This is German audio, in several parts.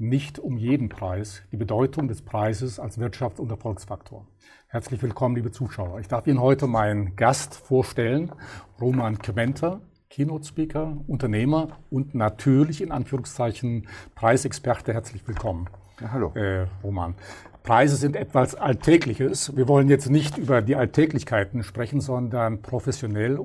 nicht um jeden Preis, die Bedeutung des Preises als Wirtschafts- und Erfolgsfaktor. Herzlich willkommen, liebe Zuschauer. Ich darf Ihnen heute meinen Gast vorstellen, Roman Quenter, Keynote-Speaker, Unternehmer und natürlich in Anführungszeichen Preisexperte. Herzlich willkommen. Ja, hallo. Äh, Roman. Preise sind etwas Alltägliches. Wir wollen jetzt nicht über die Alltäglichkeiten sprechen, sondern professionell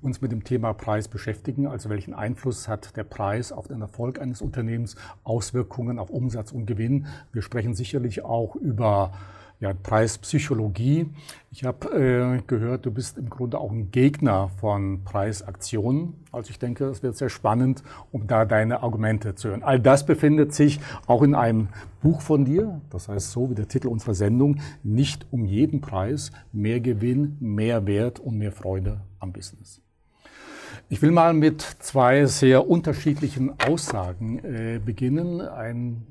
uns mit dem Thema Preis beschäftigen. Also welchen Einfluss hat der Preis auf den Erfolg eines Unternehmens, Auswirkungen auf Umsatz und Gewinn. Wir sprechen sicherlich auch über ja, Preispsychologie. Ich habe äh, gehört, du bist im Grunde auch ein Gegner von Preisaktionen. Also ich denke, es wird sehr spannend, um da deine Argumente zu hören. All das befindet sich auch in einem Buch von dir, das heißt so wie der Titel unserer Sendung, nicht um jeden Preis, mehr Gewinn, mehr Wert und mehr Freude am Business. Ich will mal mit zwei sehr unterschiedlichen Aussagen äh, beginnen. Ein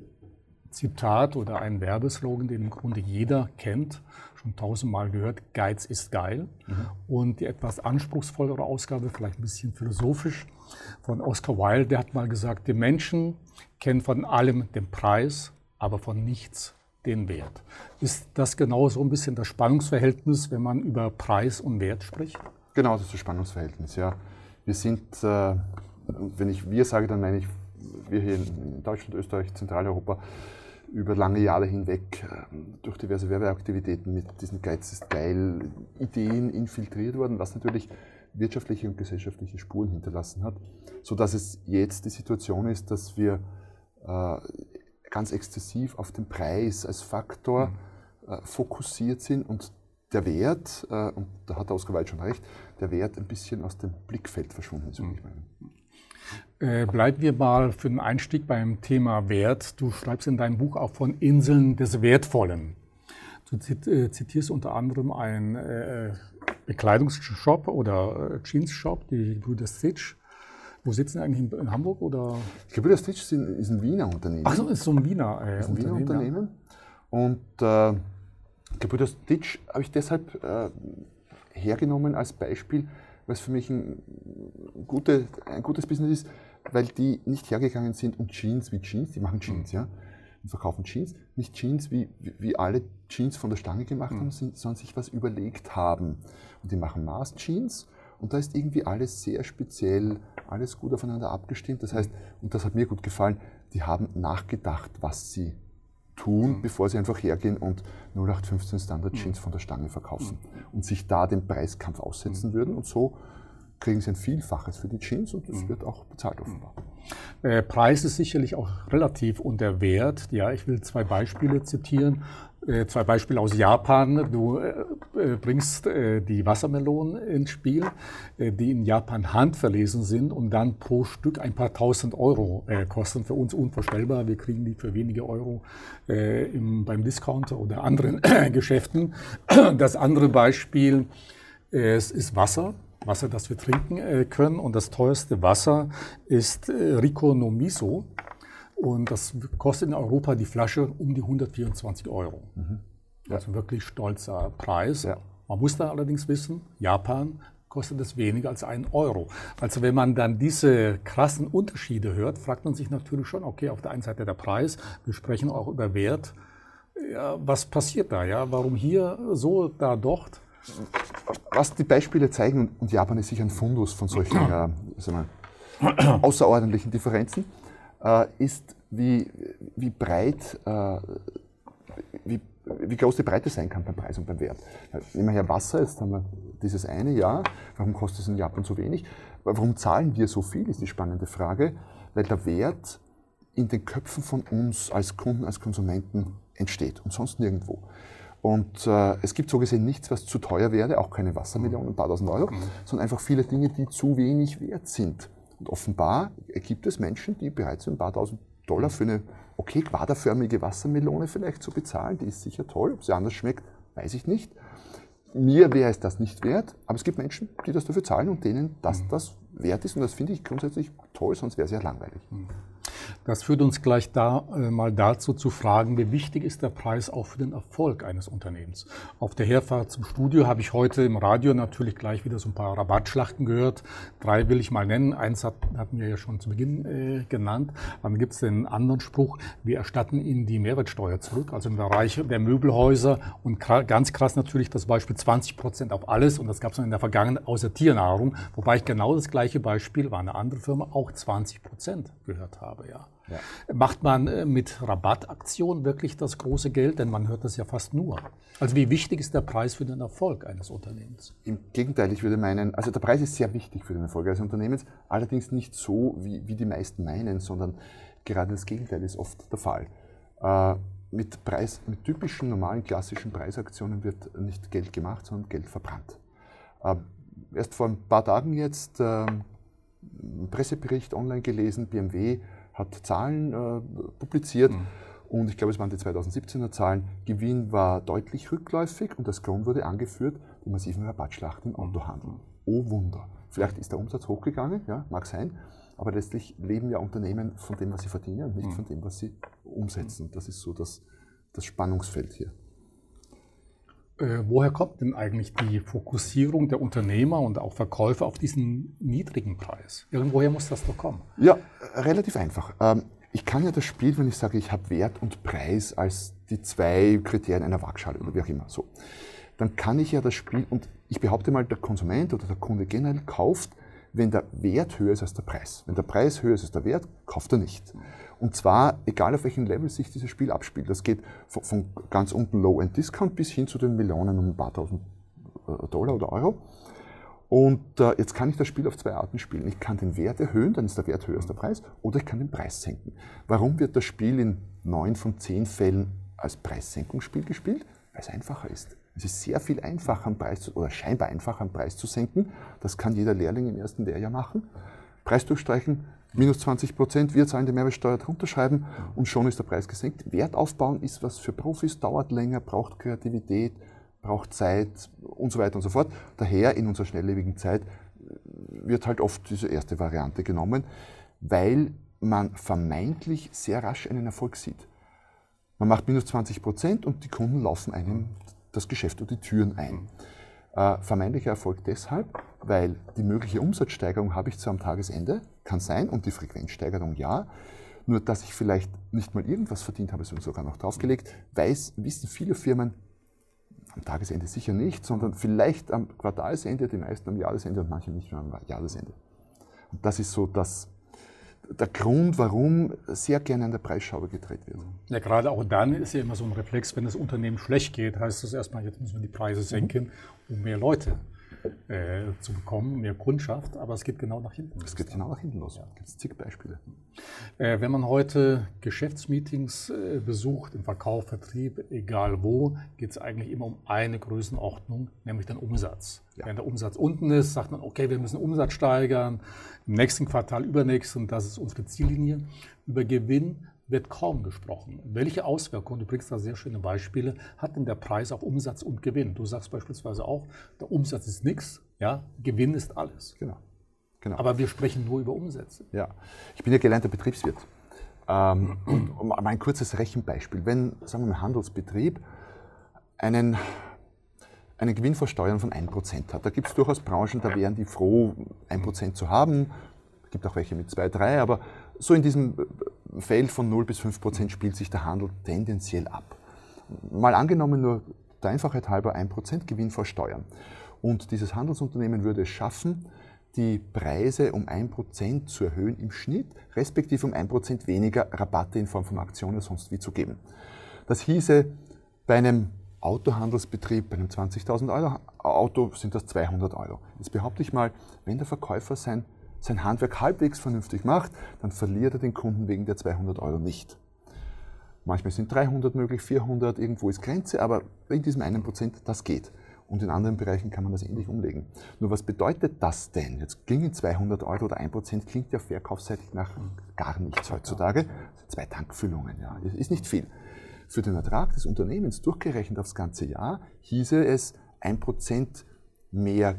Zitat oder ein Werbeslogan, den im Grunde jeder kennt, schon tausendmal gehört, Geiz ist geil. Mhm. Und die etwas anspruchsvollere Ausgabe, vielleicht ein bisschen philosophisch, von Oscar Wilde, der hat mal gesagt, die Menschen kennen von allem den Preis, aber von nichts den Wert. Ist das genau so ein bisschen das Spannungsverhältnis, wenn man über Preis und Wert spricht? Genau, das ist das Spannungsverhältnis, ja. Wir sind, äh, wenn ich wir sage, dann meine ich wir hier in Deutschland, Österreich, Zentraleuropa, über lange Jahre hinweg ähm, durch diverse Werbeaktivitäten mit diesen Geiz ist geil Ideen infiltriert worden, was natürlich wirtschaftliche und gesellschaftliche Spuren hinterlassen hat, sodass es jetzt die Situation ist, dass wir äh, ganz exzessiv auf den Preis als Faktor mhm. äh, fokussiert sind und der Wert, äh, und da hat Oskar Wald schon recht, der Wert ein bisschen aus dem Blickfeld verschwunden ist, würde ich meinen. Äh, bleiben wir mal für den Einstieg beim Thema Wert. Du schreibst in deinem Buch auch von Inseln des Wertvollen. Du äh, zitierst unter anderem einen äh, Bekleidungsshop oder Jeans-Shop, die Brüder Stitch. Wo sitzen die eigentlich in, Hamburg oder? Ich glaube, Brüder Stitch ist ein Wiener Unternehmen. Ach so, ist so ein Wiener, äh, ist ein Wiener Unternehmen. Und äh, Brüder Stitch habe ich deshalb äh, hergenommen als Beispiel, was für mich ein, gute, ein gutes Business ist, weil die nicht hergegangen sind und Jeans wie Jeans, die machen Jeans, mhm. ja, und verkaufen Jeans, nicht Jeans wie, wie, alle Jeans von der Stange gemacht mhm. haben, sondern sich was überlegt haben. Und die machen Maß-Jeans und da ist irgendwie alles sehr speziell, alles gut aufeinander abgestimmt. Das heißt, und das hat mir gut gefallen, die haben nachgedacht, was sie tun, mhm. bevor sie einfach hergehen und 0815 Standard mhm. Jeans von der Stange verkaufen mhm. und sich da dem Preiskampf aussetzen mhm. würden. Und so kriegen sie ein Vielfaches für die Jeans und das mhm. wird auch bezahlt offenbar. Äh, Preis ist sicherlich auch relativ und der Wert. Ja, ich will zwei Beispiele zitieren. Äh, zwei Beispiele aus Japan. Du äh, bringst die Wassermelonen ins Spiel, die in Japan handverlesen sind und dann pro Stück ein paar tausend Euro kosten. Für uns unvorstellbar. Wir kriegen die für wenige Euro im, beim Discounter oder anderen Geschäften. Das andere Beispiel es ist Wasser. Wasser, das wir trinken können. Und das teuerste Wasser ist Rico no Miso. Und das kostet in Europa die Flasche um die 124 Euro. Mhm. Ja. Also wirklich stolzer Preis. Ja. Man muss da allerdings wissen, Japan kostet es weniger als einen Euro. Also wenn man dann diese krassen Unterschiede hört, fragt man sich natürlich schon, okay, auf der einen Seite der Preis, wir sprechen auch über Wert. Ja, was passiert da? Ja? Warum hier so, da dort? Was die Beispiele zeigen, und Japan ist sicher ein Fundus von solchen äh, außerordentlichen Differenzen, äh, ist, wie, wie breit, äh, wie, wie groß die Breite sein kann beim Preis und beim Wert. Nehmen wir her Wasser, jetzt haben wir dieses eine Jahr. Warum kostet es in Japan so wenig? Warum zahlen wir so viel, ist die spannende Frage. Weil der Wert in den Köpfen von uns als Kunden, als Konsumenten entsteht und sonst nirgendwo. Und äh, es gibt so gesehen nichts, was zu teuer wäre, auch keine Wassermillionen, ein paar tausend Euro, mhm. sondern einfach viele Dinge, die zu wenig wert sind. Und offenbar gibt es Menschen, die bereit sind, ein paar tausend Dollar für eine okay quaderförmige Wassermelone vielleicht zu bezahlen. Die ist sicher toll. Ob sie anders schmeckt, weiß ich nicht. Mir wäre es das nicht wert, aber es gibt Menschen, die das dafür zahlen und denen das mhm. das wert ist. Und das finde ich grundsätzlich toll, sonst wäre es ja langweilig. Das führt uns gleich da, äh, mal dazu zu fragen, wie wichtig ist der Preis auch für den Erfolg eines Unternehmens. Auf der Herfahrt zum Studio habe ich heute im Radio natürlich gleich wieder so ein paar Rabattschlachten gehört. Drei will ich mal nennen. Eins hat, hatten wir ja schon zu Beginn äh, genannt. Dann gibt es den anderen Spruch, wir erstatten Ihnen die Mehrwertsteuer zurück, also im Bereich der Möbelhäuser. Und ganz krass natürlich das Beispiel 20 Prozent auf alles. Und das gab es in der Vergangenheit außer Tiernahrung. Wobei ich genau das gleiche Beispiel, war eine andere Firma, auch 20 Prozent gehört habe. Ja. Ja. Macht man äh, mit Rabattaktionen wirklich das große Geld? Denn man hört das ja fast nur. Also wie wichtig ist der Preis für den Erfolg eines Unternehmens? Im Gegenteil, ich würde meinen, also der Preis ist sehr wichtig für den Erfolg eines Unternehmens, allerdings nicht so, wie, wie die meisten meinen, sondern gerade das Gegenteil ist oft der Fall. Äh, mit, Preis, mit typischen, normalen, klassischen Preisaktionen wird nicht Geld gemacht, sondern Geld verbrannt. Äh, erst vor ein paar Tagen jetzt äh, Pressebericht online gelesen, BMW hat Zahlen äh, publiziert. Mhm. Und ich glaube, es waren die 2017er Zahlen. Gewinn war deutlich rückläufig und als Grund wurde angeführt die massiven Rabattschlachten im Autohandel. Oh Wunder. Vielleicht ist der Umsatz hochgegangen, ja, mag sein, aber letztlich leben ja Unternehmen von dem, was sie verdienen und nicht mhm. von dem, was sie umsetzen. Das ist so das, das Spannungsfeld hier. Äh, woher kommt denn eigentlich die Fokussierung der Unternehmer und auch Verkäufer auf diesen niedrigen Preis? Irgendwoher muss das doch kommen. Ja, relativ einfach. Ähm, ich kann ja das Spiel, wenn ich sage, ich habe Wert und Preis als die zwei Kriterien einer Waagschale oder wie auch immer, so, dann kann ich ja das Spiel, und ich behaupte mal, der Konsument oder der Kunde generell kauft, wenn der Wert höher ist als der Preis. Wenn der Preis höher ist als der Wert, kauft er nicht. Und zwar, egal auf welchem Level sich dieses Spiel abspielt. Das geht von, von ganz unten Low-End-Discount bis hin zu den Millionen um ein paar tausend äh, Dollar oder Euro. Und äh, jetzt kann ich das Spiel auf zwei Arten spielen. Ich kann den Wert erhöhen, dann ist der Wert höher als der Preis, oder ich kann den Preis senken. Warum wird das Spiel in neun von zehn Fällen als Preissenkungsspiel gespielt? Weil es einfacher ist. Es ist sehr viel einfacher, einen Preis oder scheinbar einfacher, einen Preis zu senken. Das kann jeder Lehrling im ersten Lehrjahr machen. Preis durchstreichen, minus 20 Prozent, wir zahlen die Mehrwertsteuer drunter schreiben und schon ist der Preis gesenkt. Wert aufbauen ist was für Profis, dauert länger, braucht Kreativität, braucht Zeit und so weiter und so fort. Daher in unserer schnelllebigen Zeit wird halt oft diese erste Variante genommen, weil man vermeintlich sehr rasch einen Erfolg sieht. Man macht minus 20 Prozent und die Kunden laufen einem das Geschäft und die Türen ein. Äh, vermeintlicher Erfolg deshalb, weil die mögliche Umsatzsteigerung habe ich zu am Tagesende, kann sein, und die Frequenzsteigerung ja. Nur, dass ich vielleicht nicht mal irgendwas verdient habe, sondern sogar noch draufgelegt, weiß, wissen viele Firmen am Tagesende sicher nicht, sondern vielleicht am Quartalsende, die meisten am Jahresende und manche nicht mehr am Jahresende. Und das ist so das der Grund, warum sehr gerne an der Preisschraube gedreht wird. Ja, gerade auch dann ist ja immer so ein Reflex, wenn das Unternehmen schlecht geht, heißt das erstmal, jetzt müssen wir die Preise senken, um mehr Leute äh, zu bekommen, mehr Kundschaft, aber es geht genau nach hinten los. Es geht genau nach hinten los. Ja. Gibt es zig Beispiele. Äh, wenn man heute Geschäftsmeetings äh, besucht, im Verkauf, Vertrieb, egal wo, geht es eigentlich immer um eine Größenordnung, nämlich den Umsatz. Ja. Wenn der Umsatz unten ist, sagt man, okay, wir müssen Umsatz steigern, im nächsten Quartal, übernächsten, das ist unsere Ziellinie. Über Gewinn wird kaum gesprochen. Welche Auswirkungen, du bringst da sehr schöne Beispiele, hat denn der Preis auf Umsatz und Gewinn? Du sagst beispielsweise auch, der Umsatz ist nichts, ja, Gewinn ist alles. Genau. genau. Aber wir sprechen nur über Umsätze. Ja, ich bin ja gelernter Betriebswirt. Ähm, und ein kurzes Rechenbeispiel. Wenn, sagen wir mal, ein Handelsbetrieb einen, einen Gewinn vor Steuern von 1% hat, da gibt es durchaus Branchen, da wären die froh, 1% zu haben. Es gibt auch welche mit 2, 3, aber so in diesem Feld von 0 bis 5 Prozent spielt sich der Handel tendenziell ab. Mal angenommen, nur der Einfachheit halber 1 Prozent Gewinn vor Steuern. Und dieses Handelsunternehmen würde es schaffen, die Preise um 1 Prozent zu erhöhen im Schnitt, respektive um 1 Prozent weniger Rabatte in Form von Aktionen sonst wie zu geben. Das hieße, bei einem Autohandelsbetrieb, bei einem 20.000 Euro Auto sind das 200 Euro. Jetzt behaupte ich mal, wenn der Verkäufer sein sein Handwerk halbwegs vernünftig macht, dann verliert er den Kunden wegen der 200 Euro nicht. Manchmal sind 300 möglich, 400, irgendwo ist Grenze, aber wegen diesem einen Prozent, das geht. Und in anderen Bereichen kann man das ähnlich umlegen. Nur was bedeutet das denn? Jetzt klingen 200 Euro oder 1 Prozent, klingt ja verkaufsseitig nach gar nichts heutzutage. Zwei Tankfüllungen, ja, das ist nicht viel. Für den Ertrag des Unternehmens durchgerechnet aufs ganze Jahr hieße es, 1 Prozent mehr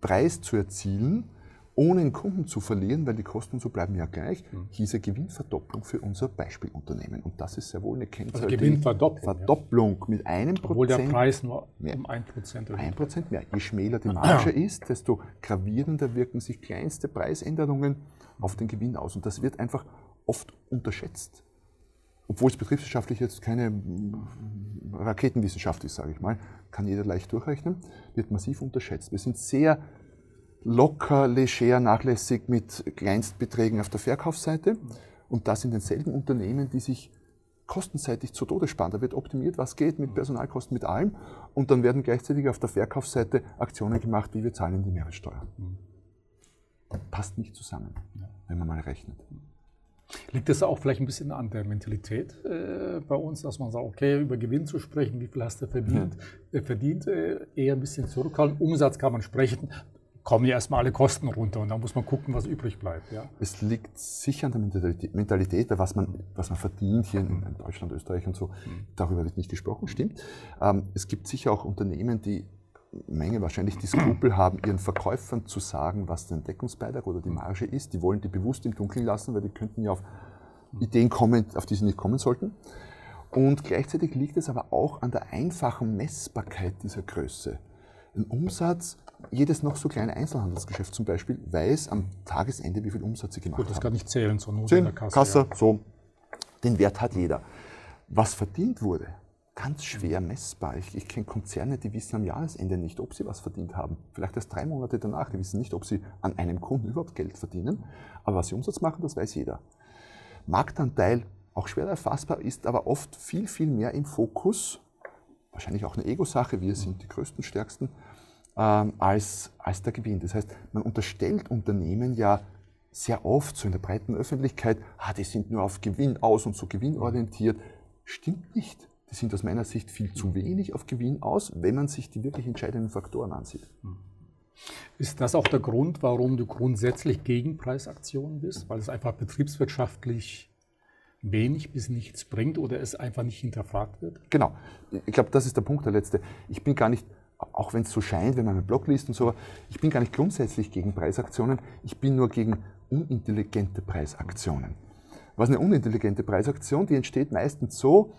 Preis zu erzielen, ohne einen Kunden zu verlieren, weil die Kosten so bleiben ja gleich, mhm. hieße Gewinnverdopplung für unser Beispielunternehmen. Und das ist sehr wohl eine Kennzahl. Also Gewinnverdopplung. Verdopplung ja. mit einem Prozent. Obwohl der Preis nur mehr. um ein Prozent Ein Prozent mehr. Je schmäler die Marge ist, desto gravierender wirken sich kleinste Preisänderungen auf den Gewinn aus. Und das wird einfach oft unterschätzt. Obwohl es betriebswirtschaftlich jetzt keine Raketenwissenschaft ist, sage ich mal, kann jeder leicht durchrechnen, wird massiv unterschätzt. Wir sind sehr locker, leger, nachlässig mit Kleinstbeträgen auf der Verkaufsseite und das in denselben Unternehmen, die sich kostenseitig zu Tode sparen. Da wird optimiert, was geht mit Personalkosten, mit allem und dann werden gleichzeitig auf der Verkaufsseite Aktionen gemacht, wie wir zahlen die Mehrwertsteuer. Passt nicht zusammen, wenn man mal rechnet. Liegt das auch vielleicht ein bisschen an der Mentalität äh, bei uns, dass man sagt, okay, über Gewinn zu sprechen, wie viel hast du verdient, ja. äh, verdient äh, eher ein bisschen zurückhalten. Umsatz kann man sprechen, kommen ja erstmal alle Kosten runter und dann muss man gucken, was übrig bleibt. Ja. Es liegt sicher an der Mentalität, was man, was man verdient hier in Deutschland, Österreich und so. Mhm. Darüber wird nicht gesprochen, stimmt. Ähm, es gibt sicher auch Unternehmen, die Menge wahrscheinlich die Skrupel haben, ihren Verkäufern zu sagen, was der Deckungsbeitrag oder die Marge ist. Die wollen die bewusst im Dunkeln lassen, weil die könnten ja auf Ideen kommen, auf die sie nicht kommen sollten. Und gleichzeitig liegt es aber auch an der einfachen Messbarkeit dieser Größe. Ein Umsatz, jedes noch so kleine Einzelhandelsgeschäft zum Beispiel, weiß am Tagesende, wie viel Umsatz sie gemacht Gut, das haben. kann ich zählen, so Not in der Kasse. Kasse ja. so. Den Wert hat jeder. Was verdient wurde, ganz schwer messbar. Ich, ich kenne Konzerne, die wissen am Jahresende nicht, ob sie was verdient haben. Vielleicht erst drei Monate danach. Die wissen nicht, ob sie an einem Kunden überhaupt Geld verdienen. Aber was sie Umsatz machen, das weiß jeder. Marktanteil, auch schwer erfassbar, ist aber oft viel, viel mehr im Fokus. Wahrscheinlich auch eine Ego-Sache. Wir sind die größten, stärksten. Ähm, als, als der Gewinn. Das heißt, man unterstellt Unternehmen ja sehr oft so in der breiten Öffentlichkeit, ah, die sind nur auf Gewinn aus und so gewinnorientiert. Stimmt nicht die sind aus meiner Sicht viel zu wenig auf Gewinn aus, wenn man sich die wirklich entscheidenden Faktoren ansieht. Ist das auch der Grund, warum du grundsätzlich gegen Preisaktionen bist? Weil es einfach betriebswirtschaftlich wenig bis nichts bringt oder es einfach nicht hinterfragt wird? Genau. Ich glaube, das ist der Punkt, der letzte. Ich bin gar nicht, auch wenn es so scheint, wenn man einen Blog liest und so, ich bin gar nicht grundsätzlich gegen Preisaktionen. Ich bin nur gegen unintelligente Preisaktionen. Was eine unintelligente Preisaktion? Die entsteht meistens so,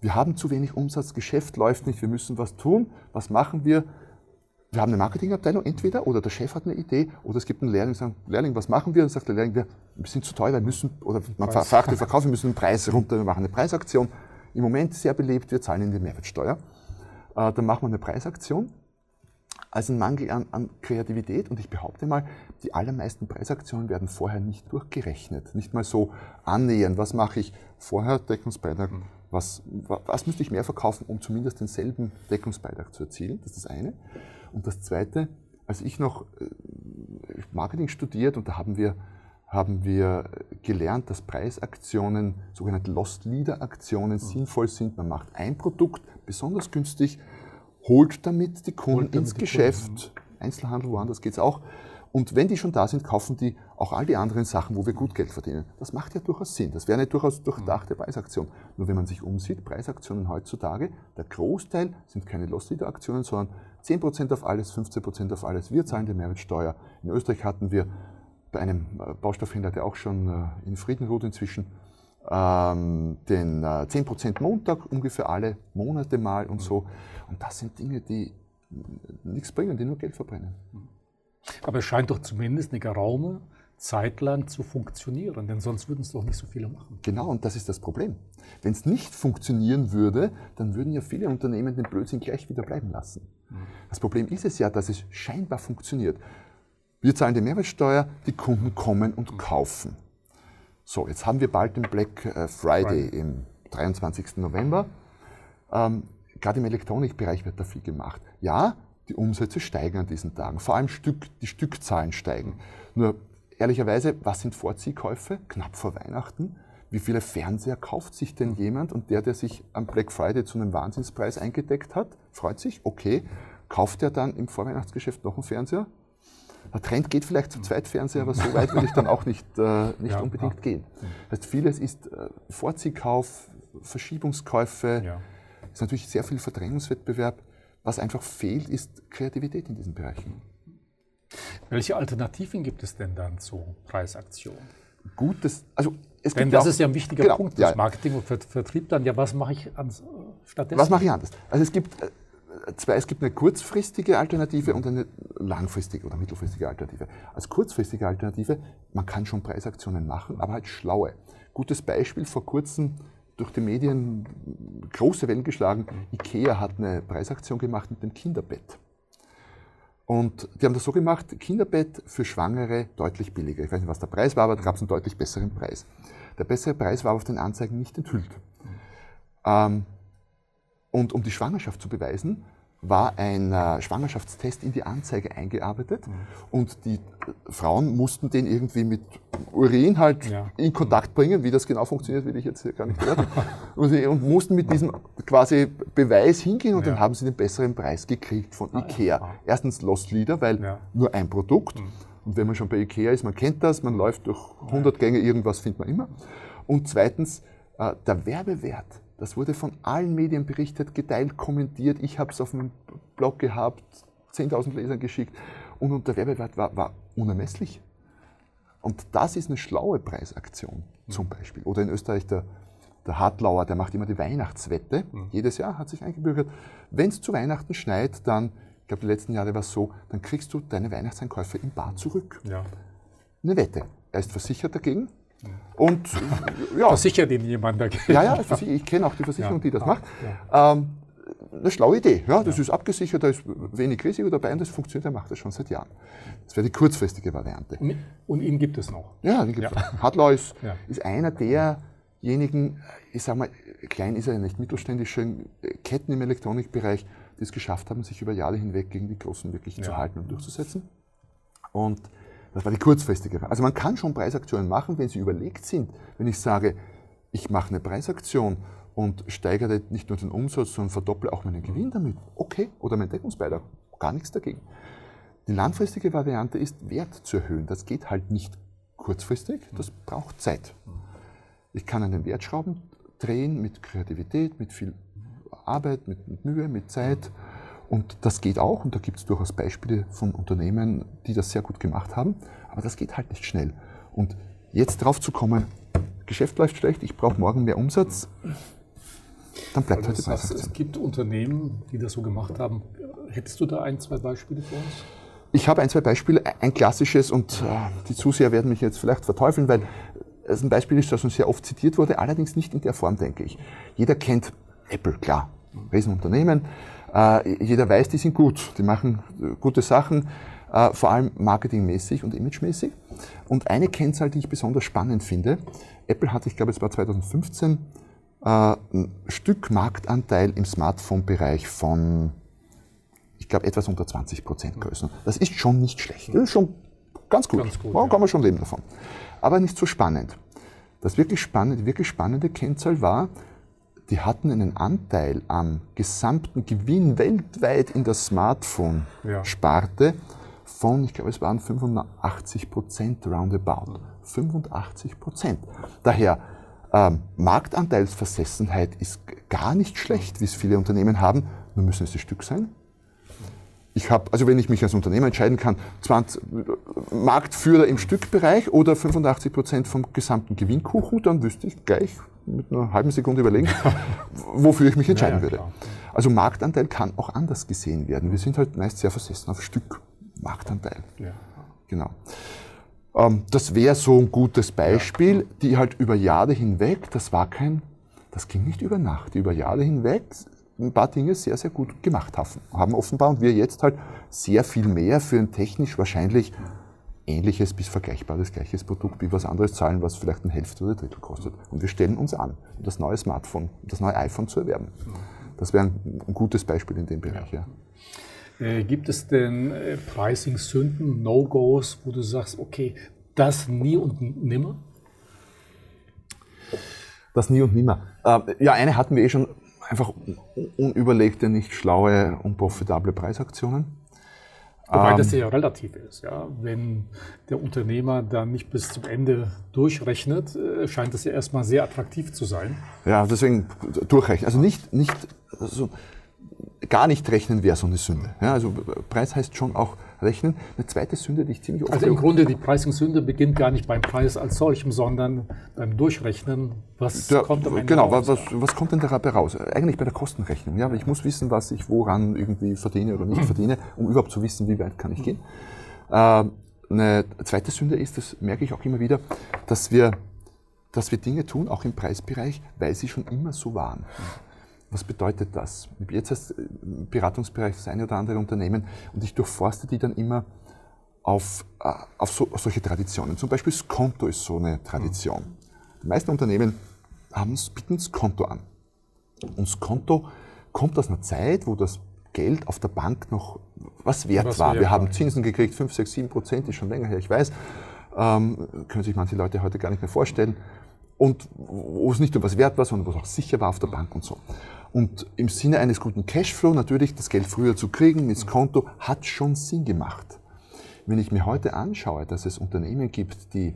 wir haben zu wenig Umsatz, Geschäft läuft nicht, wir müssen was tun. Was machen wir? Wir haben eine Marketingabteilung entweder oder der Chef hat eine Idee oder es gibt einen Lehrling, sagt, Lehrling, was machen wir? Und sagt der Lehrling, wir sind zu teuer, wir müssen, oder man Preis. fragt den Verkauf, wir müssen den Preis runter, wir machen eine Preisaktion. Im Moment sehr belebt, wir zahlen in die Mehrwertsteuer. Äh, dann machen wir eine Preisaktion als ein Mangel an, an, Kreativität. Und ich behaupte mal, die allermeisten Preisaktionen werden vorher nicht durchgerechnet. Nicht mal so annähern, was mache ich vorher, Deckungsbeitrag, mhm was, was müsste ich mehr verkaufen, um zumindest denselben Deckungsbeitrag zu erzielen? Das ist das eine. Und das zweite, als ich noch äh, Marketing studiert und da haben wir, haben wir gelernt, dass Preisaktionen, sogenannte Lost Leader Aktionen, mhm. sinnvoll sind. Man macht ein Produkt besonders günstig, holt damit die Kunden damit ins Geschäft, Kunden. Einzelhandel, woanders geht es auch, und wenn die schon da sind, kaufen die auch all die anderen Sachen, wo wir gut Geld verdienen. Das macht ja durchaus Sinn. Das wäre eine durchaus durchdachte Preisaktion. Nur wenn man sich umsieht, Preisaktionen heutzutage, der Großteil sind keine Loss-Leader-Aktionen, sondern 10% auf alles, 15% auf alles. Wir zahlen die Mehrwertsteuer. In Österreich hatten wir bei einem äh, Baustoffhändler, der auch schon äh, in Frieden ruht inzwischen, ähm, den 10% äh, Montag ungefähr alle Monate mal und so. Und das sind Dinge, die nichts bringen, die nur Geld verbrennen. Aber es scheint doch zumindest eine geraume Zeit lang zu funktionieren, denn sonst würden es doch nicht so viele machen. Genau, und das ist das Problem. Wenn es nicht funktionieren würde, dann würden ja viele Unternehmen den Blödsinn gleich wieder bleiben lassen. Das Problem ist es ja, dass es scheinbar funktioniert. Wir zahlen die Mehrwertsteuer, die Kunden kommen und kaufen. So, jetzt haben wir bald den Black äh, Friday right. im 23. November. Ähm, Gerade im Elektronikbereich wird da viel gemacht. Ja, die Umsätze steigen an diesen Tagen. Vor allem Stück, die Stückzahlen steigen. Nur ehrlicherweise, was sind Vorziehkäufe knapp vor Weihnachten? Wie viele Fernseher kauft sich denn jemand? Und der, der sich am Black Friday zu einem Wahnsinnspreis eingedeckt hat, freut sich, okay, kauft er dann im Vorweihnachtsgeschäft noch einen Fernseher? Der Trend geht vielleicht zum Zweitfernseher, aber so weit würde ich dann auch nicht, äh, nicht ja, unbedingt ja. gehen. Das heißt, vieles ist äh, Vorziehkauf, Verschiebungskäufe, ja. ist natürlich sehr viel Verdrängungswettbewerb. Was einfach fehlt, ist Kreativität in diesen Bereichen. Welche Alternativen gibt es denn dann zu Preisaktionen? Gutes, also es Denn das auch, ist ja ein wichtiger genau, Punkt, das. Marketing und Vertrieb dann. Ja, was mache ich stattdessen? Was mache ich anders? Also es gibt äh, zwei, es gibt eine kurzfristige Alternative und eine langfristige oder mittelfristige Alternative. Als kurzfristige Alternative, man kann schon Preisaktionen machen, aber halt schlaue. Gutes Beispiel, vor kurzem durch die Medien große Wellen geschlagen, IKEA hat eine Preisaktion gemacht mit dem Kinderbett. Und die haben das so gemacht, Kinderbett für Schwangere deutlich billiger. Ich weiß nicht, was der Preis war, aber da gab es einen deutlich besseren Preis. Der bessere Preis war auf den Anzeigen nicht enthüllt. Ähm, und um die Schwangerschaft zu beweisen, war ein äh, Schwangerschaftstest in die Anzeige eingearbeitet mhm. und die Frauen mussten den irgendwie mit Urin halt ja. in Kontakt bringen. Wie das genau funktioniert, will ich jetzt hier gar nicht hören. und, und, mussten mit diesem quasi Beweis hingehen und ja. dann haben sie den besseren Preis gekriegt von ah, Ikea. Ja. Erstens Lost Leader, weil nur ein Produkt. Mhm. Und wenn man schon bei Ikea ist, man kennt das, man läuft durch 100 Gänge, irgendwas findet man immer. Und zweitens, äh, der Werbewert das wurde von allen Medien berichtet, geteilt, kommentiert. Ich habe es auf dem Blog gehabt, 10.000 Lesern geschickt. Und, und der Werbewert war, war unermesslich. Und das ist eine schlaue Preisaktion zum Beispiel. Oder in Österreich der, der Hartlauer, der macht immer die Weihnachtswette. Mhm. Jedes Jahr hat sich eingebürgert. Wenn es zu Weihnachten schneit, dann, ich glaube, die letzten Jahre war es so, dann kriegst du deine Weihnachtseinkäufe im Bar zurück. Ja. Eine Wette. Er ist versichert dagegen. Und ja. Versichert ihn jemand dagegen? Ja, ja, ich kenne auch die Versicherung, ja. die das macht. Ja. Ähm, eine schlaue Idee. Ja, das ist abgesichert, da ist wenig Risiko dabei und das funktioniert, er macht das schon seit Jahren. Das wäre die kurzfristige Variante. Und ihn gibt es noch? Ja, den gibt es ja. Hartlau ist, ist einer derjenigen, ich sage mal, klein ist er ja nicht, mittelständische Ketten im Elektronikbereich, die es geschafft haben, sich über Jahre hinweg gegen die Großen wirklich zu halten und durchzusetzen. Und das war die kurzfristige. Also man kann schon Preisaktionen machen, wenn sie überlegt sind. Wenn ich sage, ich mache eine Preisaktion und steigere nicht nur den Umsatz, sondern verdopple auch meinen Gewinn damit. Okay, oder mein Deckungsbeitrag. Gar nichts dagegen. Die langfristige Variante ist, Wert zu erhöhen. Das geht halt nicht kurzfristig, das braucht Zeit. Ich kann an den Wertschrauben drehen mit Kreativität, mit viel Arbeit, mit, Mühe, mit Zeit. Und das geht auch, und da gibt es durchaus Beispiele von Unternehmen, die das sehr gut gemacht haben, aber das geht halt nicht schnell. Und jetzt drauf zu kommen, Geschäft läuft schlecht, ich brauche morgen mehr Umsatz, dann bleibt halt die Es gibt Unternehmen, die das so gemacht haben. Hättest du da ein, zwei Beispiele für uns? Ich habe ein, zwei Beispiele. Ein klassisches, und äh, die Zuseher werden mich jetzt vielleicht verteufeln, weil es ein Beispiel ist, das uns sehr oft zitiert wurde, allerdings nicht in der Form, denke ich. Jeder kennt Apple, klar, Riesenunternehmen. Äh, jeder weiß, die sind gut, die machen äh, gute Sachen, äh, vor allem marketingmäßig und imagemäßig. Und eine Kennzahl, die ich besonders spannend finde, Apple hatte, ich glaube, es war 2015, ein Stück Marktanteil im Smartphone-Bereich von, ich glaube, etwas unter 20 Prozent Größen. Das ist schon nicht schlecht. Das ist schon ganz gut. Ganz gut ja. kann man schon leben davon. Aber nicht so spannend. Das wirklich spannende, wirklich spannende Kennzahl war, die hatten einen Anteil am gesamten Gewinn weltweit in der Smartphone-Sparte ja. von, ich glaube, es waren 85 Prozent roundabout. 85 Prozent. Daher, ähm, Marktanteilsversessenheit ist gar nicht schlecht, wie es viele Unternehmen haben, nur müssen es ein Stück sein. Ich habe, also wenn ich mich als Unternehmer entscheiden kann, 20, Marktführer im Stückbereich oder 85 Prozent vom gesamten Gewinnkuchen, dann wüsste ich gleich, mit einer halben Sekunde überlegen, wofür ich mich entscheiden ja, ja, würde. Also Marktanteil kann auch anders gesehen werden. Wir sind halt meist sehr versessen auf Stück Marktanteil. Ja. Genau. Ähm, das wäre so ein gutes Beispiel, die halt über Jahre hinweg, das war kein, das ging nicht über Nacht, über Jahre hinweg ein paar Dinge sehr, sehr gut gemacht haben, haben offenbar und wir jetzt halt sehr viel mehr für ein technisch wahrscheinlich ähnliches bis vergleichbares gleiches Produkt wie was anderes zahlen, was vielleicht eine Hälfte oder Drittel kostet. Und wir stellen uns an, das neue Smartphone, das neue iPhone zu erwerben. Das wäre ein, ein gutes Beispiel in dem Bereich. Ja. Äh, gibt es denn äh, Pricing-Sünden, No-Gos, wo du sagst, okay, das nie und nimmer? Das nie und nimmer. Äh, ja, eine hatten wir eh schon, einfach unüberlegte, nicht schlaue, unprofitable Preisaktionen. Wobei das ähm, ja relativ ist. Ja? Wenn der Unternehmer dann nicht bis zum Ende durchrechnet, äh, scheint es ja erstmal sehr attraktiv zu sein. Ja, deswegen durchrechnen. Also nicht, nicht also gar nicht rechnen wäre so eine Sünde. Ja, also Preis heißt schon auch rechnen. Eine zweite Sünde, die ich ziemlich oft. Also im Grunde die Pricing-Sünde beginnt gar nicht beim Preis als solchem, sondern beim Durchrechnen. Was da, kommt am Ende Genau, raus? Was, was kommt denn dabei raus? Eigentlich bei der Kostenrechnung. Ja, ich muss wissen, was ich woran irgendwie verdiene oder nicht verdiene, um überhaupt zu wissen, wie weit kann ich gehen. Äh, eine zweite Sünde ist, das merke ich auch immer wieder, dass wir, dass wir Dinge tun, auch im Preisbereich, weil sie schon immer so waren. Was bedeutet das? Ich habe jetzt als Beratungsbereich das eine oder andere Unternehmen und ich durchforste die dann immer auf, äh, auf, so, auf solche Traditionen. Zum Beispiel das Konto ist so eine Tradition. Die meisten Unternehmen haben, bieten das Konto an. Und das Konto kommt aus einer Zeit, wo das Geld auf der Bank noch was wert was war. Wir haben Zinsen gekriegt, 5, 6, 7 Prozent, ist schon länger her, ich weiß. Ähm, können sich manche Leute heute gar nicht mehr vorstellen. Und wo es nicht nur was wert war, sondern wo es auch sicher war auf der Bank und so. Und im Sinne eines guten Cashflow natürlich das Geld früher zu kriegen, ins Konto, hat schon Sinn gemacht. Wenn ich mir heute anschaue, dass es Unternehmen gibt, die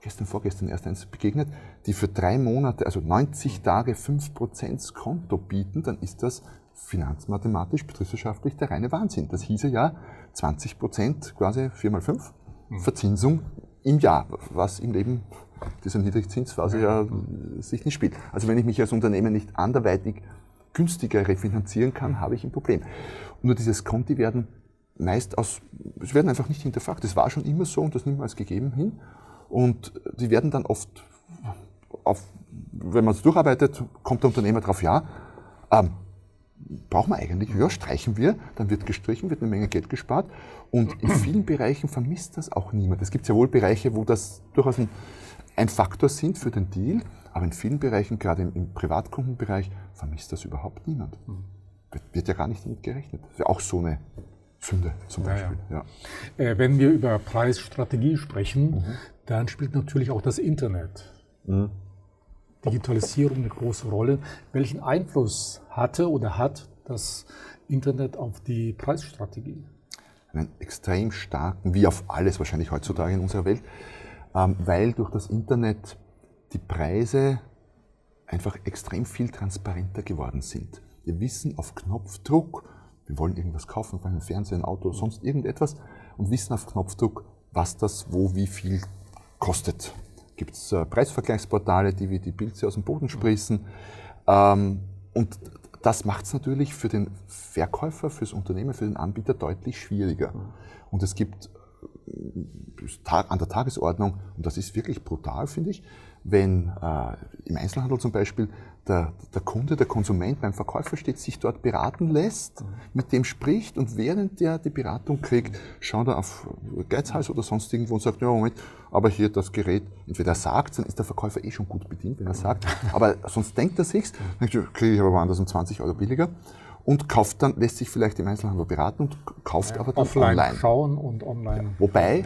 gestern, vorgestern erst eins begegnet, die für drei Monate, also 90 Tage 5% Konto bieten, dann ist das finanzmathematisch, betriebswirtschaftlich der reine Wahnsinn. Das hieße ja 20% quasi 4 mal 5 Verzinsung im Jahr, was im Leben dieser Niedrigzinsphase ja sich nicht spielt. Also wenn ich mich als Unternehmen nicht anderweitig günstiger refinanzieren kann, habe ich ein Problem. nur dieses Konti werden meist aus, es werden einfach nicht hinterfragt. Das war schon immer so und das nimmt man als gegeben hin. Und die werden dann oft, auf, wenn man es durcharbeitet, kommt der Unternehmer drauf, ja, ähm, brauchen wir eigentlich, ja, streichen wir, dann wird gestrichen, wird eine Menge Geld gespart. Und in vielen Bereichen vermisst das auch niemand. Es gibt ja wohl Bereiche, wo das durchaus ein ein Faktor sind für den Deal, aber in vielen Bereichen, gerade im, im Privatkundenbereich, vermisst das überhaupt niemand. Mhm. Wird ja gar nicht damit gerechnet. Das ist ja auch so eine Sünde zum Beispiel. Ja, ja. Äh, wenn wir über Preisstrategie sprechen, mhm. dann spielt natürlich auch das Internet. Mhm. Digitalisierung eine große Rolle. Welchen Einfluss hatte oder hat das Internet auf die Preisstrategie? Einen extrem starken, wie auf alles wahrscheinlich heutzutage in unserer Welt, ähm, weil durch das Internet die Preise einfach extrem viel transparenter geworden sind. Wir wissen auf Knopfdruck, wir wollen irgendwas kaufen, einen Fernseher, ein Auto, sonst irgendetwas und wissen auf Knopfdruck, was das wo wie viel kostet. Gibt es äh, Preisvergleichsportale, die wie die Pilze aus dem Boden sprießen. Ähm, und das macht es natürlich für den Verkäufer, für das Unternehmen, für den Anbieter deutlich schwieriger. Und es gibt an der Tagesordnung, und das ist wirklich brutal, finde ich, wenn äh, im Einzelhandel zum Beispiel der, der, Kunde, der Konsument beim Verkäufer steht, sich dort beraten lässt, mhm. mit dem spricht und während der die Beratung kriegt, schaut er auf Geizhals oder sonst irgendwo und sagt, ja Moment, aber hier das Gerät, entweder er sagt, dann ist der Verkäufer eh schon gut bedient, wenn er sagt, aber sonst denkt er sich's, dann kriege ich aber woanders um 20 Euro billiger und kauft dann, lässt sich vielleicht im Einzelhandel beraten und kauft ja, aber dann offline online. schauen und online. Ja. Wobei,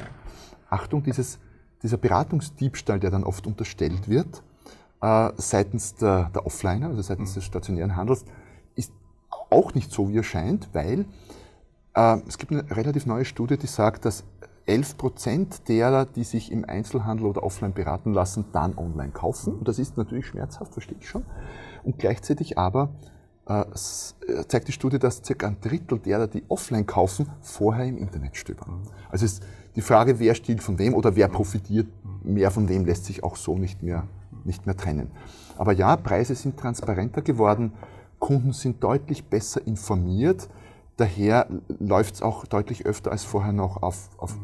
Achtung, dieses, dieser Beratungsdiebstahl, der dann oft unterstellt wird, äh, seitens der, der Offliner, also seitens mhm. des stationären Handels, ist auch nicht so, wie er scheint, weil äh, es gibt eine relativ neue Studie, die sagt, dass 11 Prozent derer, die sich im Einzelhandel oder offline beraten lassen, dann online kaufen. Und das ist natürlich schmerzhaft, verstehe ich schon. Und gleichzeitig aber äh, äh, zeigt die Studie, dass circa ein Drittel derer, die offline kaufen, vorher im Internet stöbern. Also ist die Frage, wer stiehlt von wem oder wer profitiert mehr von wem, lässt sich auch so nicht mehr, nicht mehr trennen. Aber ja, Preise sind transparenter geworden, Kunden sind deutlich besser informiert, daher läuft es auch deutlich öfter als vorher noch auf, auf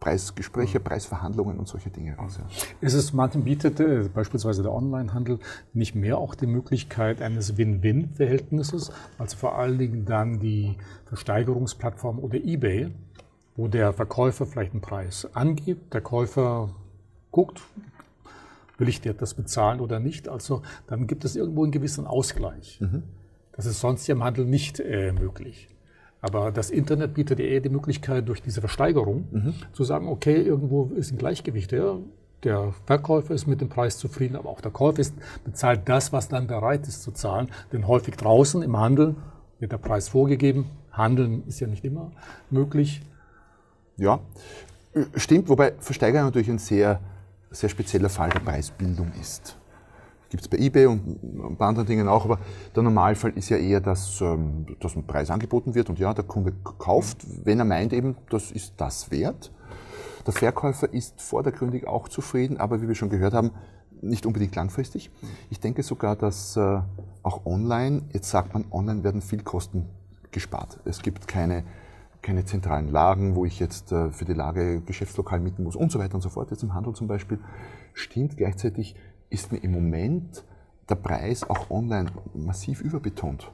Preisgespräche, Preisverhandlungen und solche Dinge raus. Ja. Ist es, Martin bietet äh, beispielsweise der Onlinehandel nicht mehr auch die Möglichkeit eines Win-Win-Verhältnisses, also vor allen Dingen dann die Versteigerungsplattform oder eBay, wo der Verkäufer vielleicht einen Preis angibt, der Käufer guckt, will ich dir das bezahlen oder nicht. Also dann gibt es irgendwo einen gewissen Ausgleich. Mhm. Das ist sonst ja im Handel nicht äh, möglich. Aber das Internet bietet eher die Möglichkeit, durch diese Versteigerung mhm. zu sagen, okay, irgendwo ist ein Gleichgewicht. Ja? Der Verkäufer ist mit dem Preis zufrieden, aber auch der Käufer ist, bezahlt das, was dann bereit ist zu zahlen. Denn häufig draußen im Handel wird der Preis vorgegeben. Handeln ist ja nicht immer möglich. Ja, stimmt, wobei Versteigerung natürlich ein sehr, sehr spezieller Fall der Preisbildung ist. gibt es bei eBay und bei anderen Dingen auch, aber der Normalfall ist ja eher, dass, ähm, dass ein Preis angeboten wird und ja, der Kunde kauft, wenn er meint eben, das ist das wert. Der Verkäufer ist vordergründig auch zufrieden, aber wie wir schon gehört haben, nicht unbedingt langfristig. Ich denke sogar, dass äh, auch online, jetzt sagt man, online werden viel Kosten gespart. Es gibt keine, keine zentralen Lagen, wo ich jetzt äh, für die Lage Geschäftslokal mieten muss und so weiter und so fort, jetzt im Handel zum Beispiel. Stimmt, gleichzeitig ist mir im Moment der Preis auch online massiv überbetont.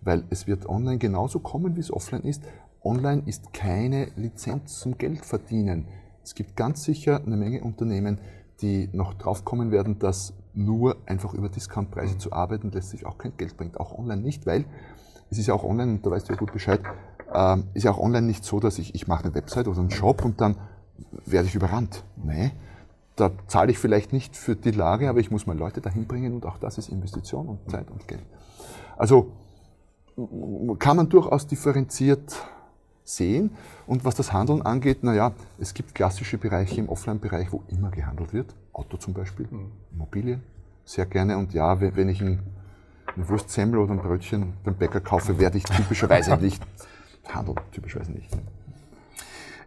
Weil es wird online genauso kommen, wie es offline ist. Online ist keine Lizenz zum Geld verdienen. Es gibt ganz sicher eine Menge Unternehmen, die noch draufkommen werden, dass nur einfach über Discountpreise zu arbeiten letztlich auch kein Geld bringt. Auch online nicht, weil es ist ja auch online, und da weißt du ja gut Bescheid, äh, ist ja auch online nicht so, dass ich, ich mache eine Website oder einen Shop und dann werde ich überrannt. Nee, da zahle ich vielleicht nicht für die Lage, aber ich muss mal Leute dahin bringen und auch das ist Investition und Zeit und Geld. Also kann man durchaus differenziert sehen. Und was das Handeln angeht, naja, es gibt klassische Bereiche im Offline-Bereich, wo immer gehandelt wird. Auto zum Beispiel, mhm. Immobilien, sehr gerne. Und ja, wenn ich ein, eine Wurstsemmel oder ein Brötchen beim Bäcker kaufe, werde ich typischerweise nicht handeln. Typischerweise nicht.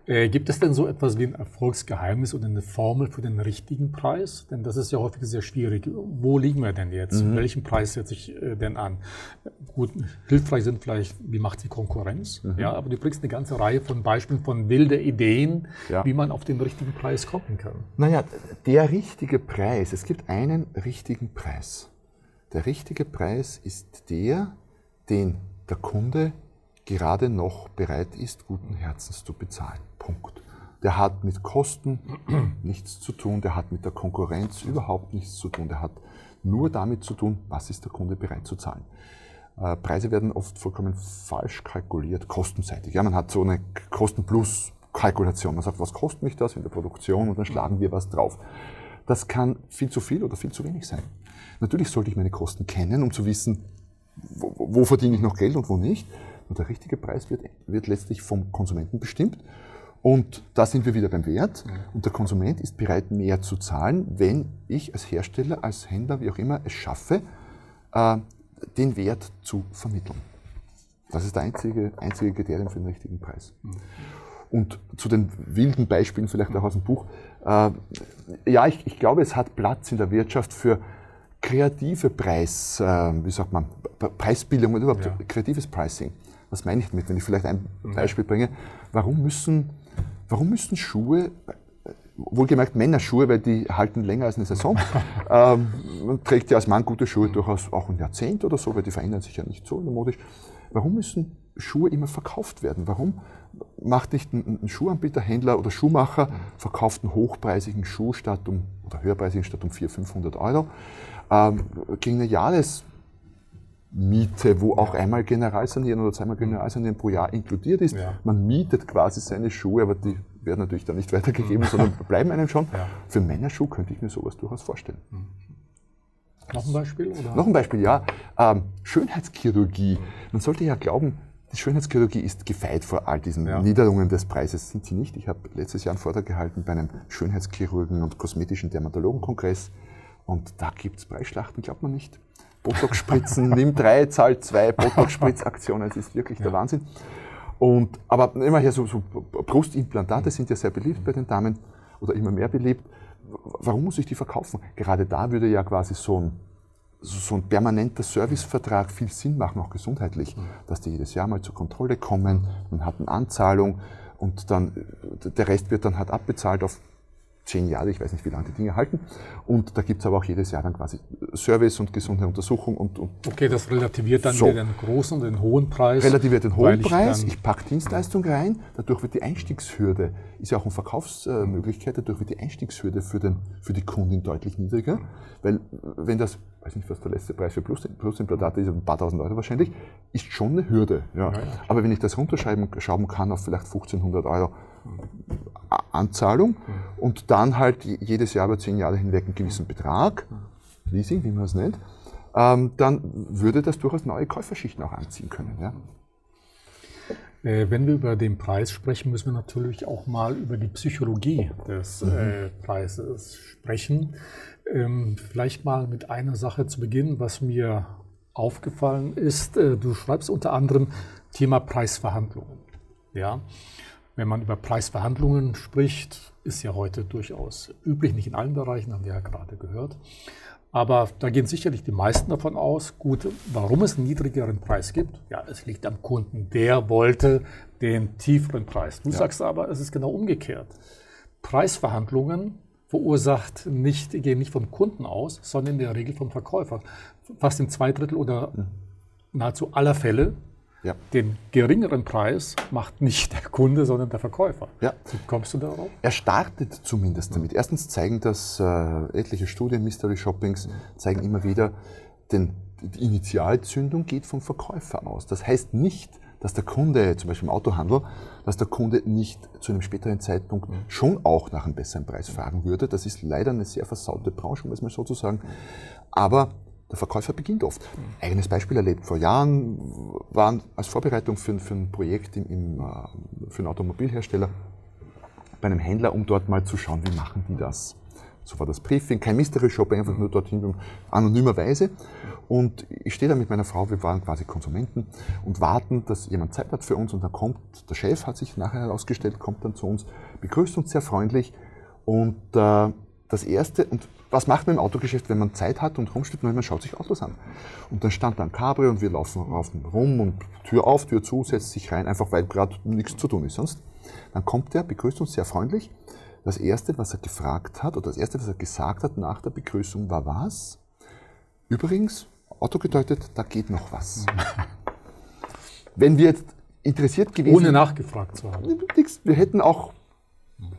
Äh, gibt es denn so etwas wie ein Erfolgsgeheimnis oder eine Formel für den richtigen Preis? Denn das ist ja häufig sehr schwierig. Wo liegen wir denn jetzt? Mhm. Welchen Preis setze ich äh, denn an? Gut, hilfreich sind vielleicht, wie macht die Konkurrenz? Mhm. Ja, aber du bringst eine ganze Reihe von Beispielen von wilde Ideen, ja. wie man auf den richtigen Preis kommen kann. Naja, der richtige Preis, es gibt einen richtigen Preis. Der richtige Preis ist der, den der Kunde gerade noch bereit ist, guten Herzens zu bezahlen. Punkt. Der hat mit Kosten nichts zu tun, der hat mit der Konkurrenz überhaupt nichts zu tun, der hat nur damit zu tun, was ist der Kunde bereit zu zahlen. Äh, Preise werden oft vollkommen falsch kalkuliert, kostenseitig. Ja, man hat so eine Kosten-Plus-Kalkulation. Man sagt, was kostet mich das in der Produktion und dann schlagen wir was drauf. Das kann viel zu viel oder viel zu wenig sein. Natürlich sollte ich meine Kosten kennen, um zu wissen, wo, wo verdiene ich noch Geld und wo nicht. Und der richtige Preis wird, wird letztlich vom Konsumenten bestimmt. Und da sind wir wieder beim Wert. Und der Konsument ist bereit, mehr zu zahlen, wenn ich als Hersteller, als Händler, wie auch immer, es schaffe, äh, den Wert zu vermitteln. Das ist der einzige, einzige Kriterium für den richtigen Preis. Und zu den wilden Beispielen vielleicht auch aus dem Buch. Äh, ja, ich, ich, glaube, es hat Platz in der Wirtschaft für kreative Preis, äh, wie sagt man, Preisbildung und überhaupt ja. kreatives Pricing. Was meine ich damit? Wenn ich vielleicht ein Beispiel bringe, warum müssen, warum müssen Schuhe, wohlgemerkt Männerschuhe, weil die halten länger als eine Saison, ähm, man trägt ja als Mann gute Schuhe durchaus auch ein Jahrzehnt oder so, weil die verändern sich ja nicht so modisch. Warum müssen Schuhe immer verkauft werden? Warum macht nicht ein, Schuhanbieter, Händler oder Schuhmacher, verkauft einen hochpreisigen Schuh statt um, oder höherpreisigen statt um 400, 500 Euro, ähm, gegen eine Jahres Miete, wo auch einmal Generalsanieren oder zweimal Generalsanieren pro Jahr inkludiert ist. Ja. Man mietet quasi seine Schuhe, aber die werden natürlich dann nicht weitergegeben, sondern bleiben einem schon. Ja. Für Männerschuh könnte ich mir sowas durchaus vorstellen. Mhm. Noch ein Beispiel? Oder? Noch ein Beispiel, ja. Ähm, Schönheitschirurgie. Man sollte ja glauben, die Schönheitschirurgie ist gefeit vor all diesen ja. Niederungen des Preises. Sind sie nicht. Ich habe letztes Jahr einen Vortrag gehalten bei einem Schönheitschirurgen und kosmetischen Dermatologenkongress. Und da gibt es Preisschlachten, glaubt man nicht. Botox-Spritzen, nimm drei, zahl zwei Botox-Spritzaktionen, das ist wirklich ja. der Wahnsinn. Und, aber immerher so, so Brustimplantate sind ja sehr beliebt bei den Damen oder immer mehr beliebt. Warum muss ich die verkaufen? Gerade da würde ja quasi so ein, so ein permanenter Servicevertrag viel Sinn machen, auch gesundheitlich, dass die jedes Jahr mal zur Kontrolle kommen, man hat eine Anzahlung und dann der Rest wird dann halt abbezahlt auf zehn Jahre, ich weiß nicht, wie lange die Dinge halten. Und da gibt es aber auch jedes Jahr dann quasi Service und gesunde Untersuchung. Und, und okay, das relativiert dann so. den großen und den hohen Preis. Relativiert den hohen Preis, ich, ich packe Dienstleistung rein, dadurch wird die Einstiegshürde, ist ja auch eine Verkaufsmöglichkeit, dadurch wird die Einstiegshürde für, den, für die Kundin deutlich niedriger. Weil wenn das, weiß nicht, was der letzte Preis für Plus, Plusimplantate ist, ein paar tausend Euro wahrscheinlich, ist schon eine Hürde. Ja. Ja, Aber wenn ich das runterschrauben kann auf vielleicht 1500 Euro, Anzahlung und dann halt jedes Jahr über zehn Jahre hinweg einen gewissen Betrag, Leasing, wie man es nennt, ähm, dann würde das durchaus neue Käuferschichten auch anziehen können. Ja? Äh, wenn wir über den Preis sprechen, müssen wir natürlich auch mal über die Psychologie des mhm. äh, Preises sprechen. Ähm, vielleicht mal mit einer Sache zu beginnen, was mir aufgefallen ist. Äh, du schreibst unter anderem Thema Preisverhandlungen. Ja? Wenn man über Preisverhandlungen spricht, ist ja heute durchaus üblich, nicht in allen Bereichen, haben wir ja gerade gehört. Aber da gehen sicherlich die meisten davon aus, gut, warum es einen niedrigeren Preis gibt. Ja, es liegt am Kunden. Der wollte den tieferen Preis. Du ja. sagst aber, es ist genau umgekehrt. Preisverhandlungen verursacht nicht, gehen nicht vom Kunden aus, sondern in der Regel vom Verkäufer. Fast in zwei Drittel oder mhm. nahezu aller Fälle ja. Den geringeren Preis macht nicht der Kunde, sondern der Verkäufer. Ja. Wie kommst du darauf? Er startet zumindest damit. Erstens zeigen das äh, etliche Studien, Mystery Shoppings, zeigen immer wieder, denn die Initialzündung geht vom Verkäufer aus. Das heißt nicht, dass der Kunde, zum Beispiel im Autohandel, dass der Kunde nicht zu einem späteren Zeitpunkt schon auch nach einem besseren Preis fragen würde. Das ist leider eine sehr versaute Branche, um es mal so zu sagen. Aber der Verkäufer beginnt oft. Eigenes Beispiel erlebt. Vor Jahren waren als Vorbereitung für, für ein Projekt im, im, äh, für einen Automobilhersteller bei einem Händler, um dort mal zu schauen, wie machen die das. So war das Briefing, kein Mystery Shop, einfach nur dorthin anonymerweise. Und ich stehe da mit meiner Frau, wir waren quasi Konsumenten und warten, dass jemand Zeit hat für uns. Und dann kommt der Chef, hat sich nachher herausgestellt, kommt dann zu uns, begrüßt uns sehr freundlich. Und äh, das Erste, und was macht man im Autogeschäft, wenn man Zeit hat und rumsteht man schaut sich Autos an? Und dann stand da ein Cabrio und wir laufen, laufen rum und Tür auf, Tür zu, setzt sich rein, einfach weil gerade nichts zu tun ist sonst. Dann kommt er, begrüßt uns sehr freundlich. Das Erste, was er gefragt hat, oder das Erste, was er gesagt hat nach der Begrüßung, war was? Übrigens, Auto gedeutet, da geht noch was. Wenn wir jetzt interessiert gewesen... Ohne nachgefragt zu haben. Wir hätten auch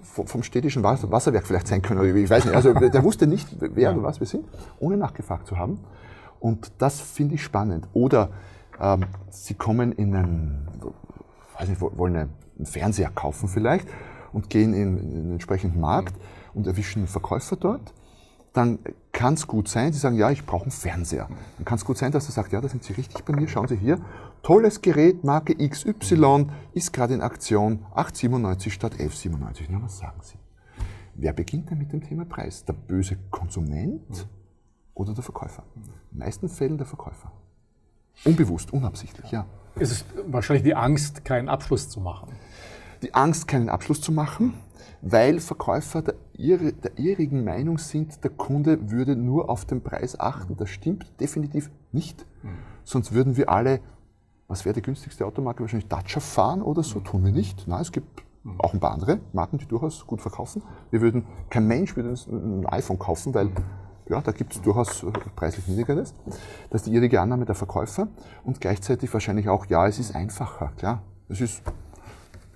vom städtischen Wasserwerk vielleicht sein können, oder ich weiß nicht. Also der wusste nicht, wer oder was wir sind, ohne nachgefragt zu haben. Und das finde ich spannend. Oder ähm, Sie kommen in einen, weiß nicht, wollen einen Fernseher kaufen vielleicht und gehen in, in den entsprechenden Markt und erwischen einen Verkäufer dort dann kann es gut sein, Sie sagen, ja, ich brauche einen Fernseher. Dann kann es gut sein, dass er sagt, ja, da sind Sie richtig bei mir, schauen Sie hier, tolles Gerät, Marke XY, ist gerade in Aktion, 8,97 statt 11,97. Na, was sagen Sie? Wer beginnt denn mit dem Thema Preis? Der böse Konsument oder der Verkäufer? In den meisten Fällen der Verkäufer. Unbewusst, unabsichtlich, ja. Es ist wahrscheinlich die Angst, keinen Abschluss zu machen. Die Angst, keinen Abschluss zu machen, weil Verkäufer der, der ihrigen Meinung sind, der Kunde würde nur auf den Preis achten. Das stimmt definitiv nicht. Mhm. Sonst würden wir alle, was wäre die günstigste Automarke? Wahrscheinlich Dacia fahren oder so. Tun wir nicht. Nein, es gibt auch ein paar andere Marken, die durchaus gut verkaufen. Wir würden, kein Mensch würde ein iPhone kaufen, weil ja, da gibt es durchaus äh, preislich niedrigeres. Das ist die irrige Annahme der Verkäufer und gleichzeitig wahrscheinlich auch, ja, es ist einfacher, klar. Es ist,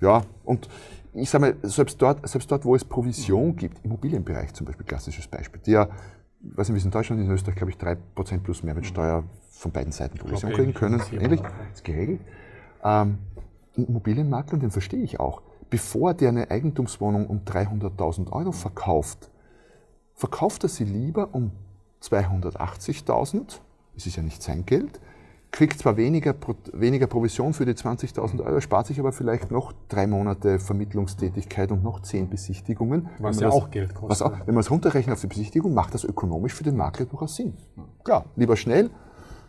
ja, und ich sage mal, selbst dort, selbst dort, wo es Provision gibt, Immobilienbereich zum Beispiel, klassisches Beispiel, der, es in Deutschland, in Österreich, glaube ich, 3% plus Mehrwertsteuer von beiden Seiten Provision kriegen können, ähnlich, ist geregelt. Ähm, Immobilienmakler, den verstehe ich auch, bevor der eine Eigentumswohnung um 300.000 Euro verkauft, verkauft er sie lieber um 280.000, es ist ja nicht sein Geld, kriegt zwar weniger, weniger Provision für die 20.000 Euro, spart sich aber vielleicht noch drei Monate Vermittlungstätigkeit und noch zehn Besichtigungen. Was ja das, auch Geld kostet. Auch, wenn man es runterrechnet auf die Besichtigung, macht das ökonomisch für den Makler durchaus Sinn. Klar, lieber schnell,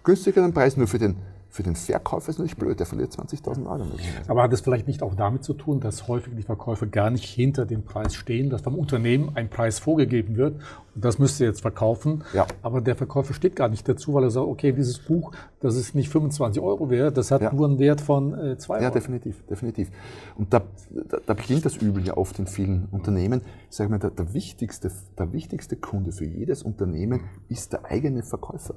günstigeren Preis, nur für den für den Verkäufer ist natürlich blöd, der verliert 20.000 Euro. Aber hat es vielleicht nicht auch damit zu tun, dass häufig die Verkäufer gar nicht hinter dem Preis stehen, dass vom Unternehmen ein Preis vorgegeben wird und das müsst ihr jetzt verkaufen, ja. aber der Verkäufer steht gar nicht dazu, weil er sagt, okay, dieses Buch, das ist nicht 25 Euro wert, das hat ja. nur einen Wert von äh, 2 Euro. Ja, definitiv, definitiv. Und da, da, da beginnt das Übel ja oft in vielen Unternehmen. Ich sage mal, der, der, wichtigste, der wichtigste Kunde für jedes Unternehmen ist der eigene Verkäufer.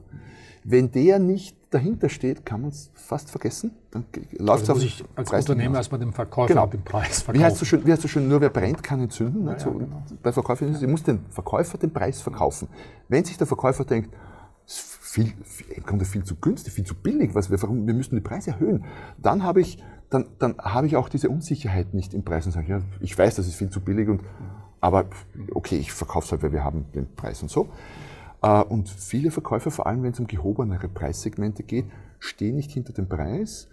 Wenn der nicht dahinter steht, kann man es fast vergessen. Dann läuft also es muss ich als Preis Unternehmer erstmal dem Verkäufer genau. den Preis verkaufen. Wie heißt, so schön, wie heißt so schön, nur wer brennt, kann entzünden. Ja, so, ja, genau. Bei Verkäufern ist es, ich muss den Verkäufer den Preis verkaufen. Wenn sich der Verkäufer denkt, viel, viel, Grunde viel zu günstig, viel zu billig, was wir, wir müssen die Preise erhöhen, dann habe ich, dann, dann habe ich auch diese Unsicherheit nicht im Preis und sage, ja, ich weiß, das ist viel zu billig, und, aber okay, ich verkaufe es halt, weil wir haben den Preis und so. Äh, und viele Verkäufer, vor allem wenn es um gehobenere Preissegmente geht, stehen nicht hinter dem Preis,